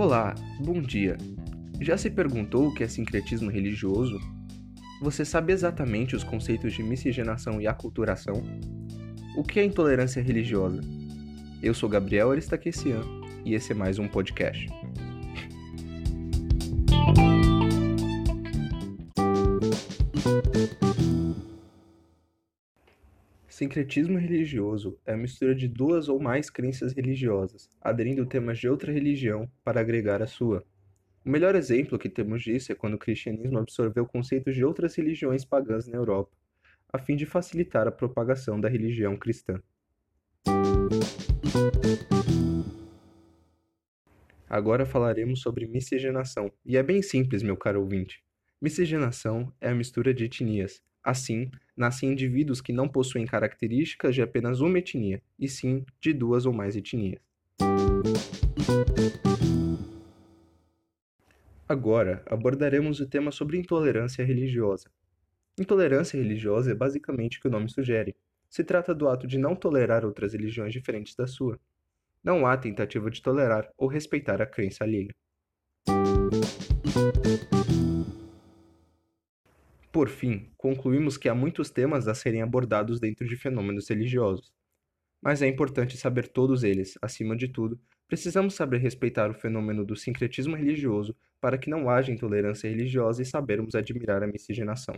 Olá, bom dia. Já se perguntou o que é sincretismo religioso? Você sabe exatamente os conceitos de miscigenação e aculturação? O que é intolerância religiosa? Eu sou Gabriel Aristaquecian e esse é mais um podcast. Sincretismo religioso é a mistura de duas ou mais crenças religiosas, aderindo temas de outra religião para agregar a sua. O melhor exemplo que temos disso é quando o cristianismo absorveu conceitos de outras religiões pagãs na Europa, a fim de facilitar a propagação da religião cristã. Agora falaremos sobre miscigenação, e é bem simples, meu caro ouvinte. Miscigenação é a mistura de etnias, Assim, nascem indivíduos que não possuem características de apenas uma etnia, e sim de duas ou mais etnias. Agora abordaremos o tema sobre intolerância religiosa. Intolerância religiosa é basicamente o que o nome sugere. Se trata do ato de não tolerar outras religiões diferentes da sua. Não há tentativa de tolerar ou respeitar a crença alheia. Por fim, concluímos que há muitos temas a serem abordados dentro de fenômenos religiosos. Mas é importante saber todos eles, acima de tudo, precisamos saber respeitar o fenômeno do sincretismo religioso para que não haja intolerância religiosa e sabermos admirar a miscigenação.